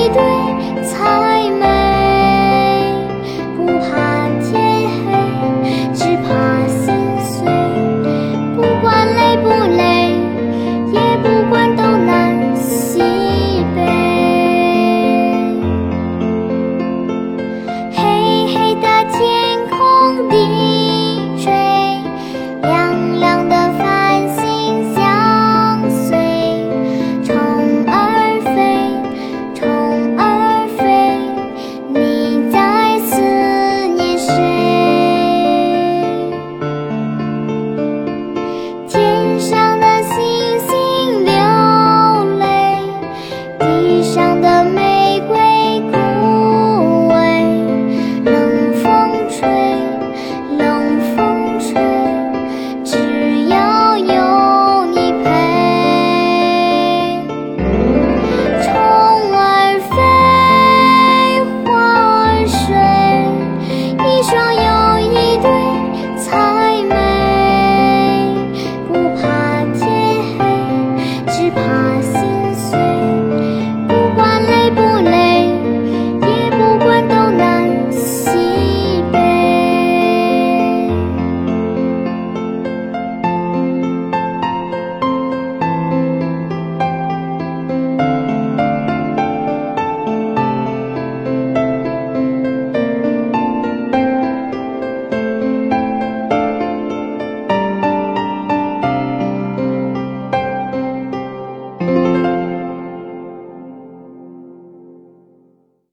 一对才美。 พา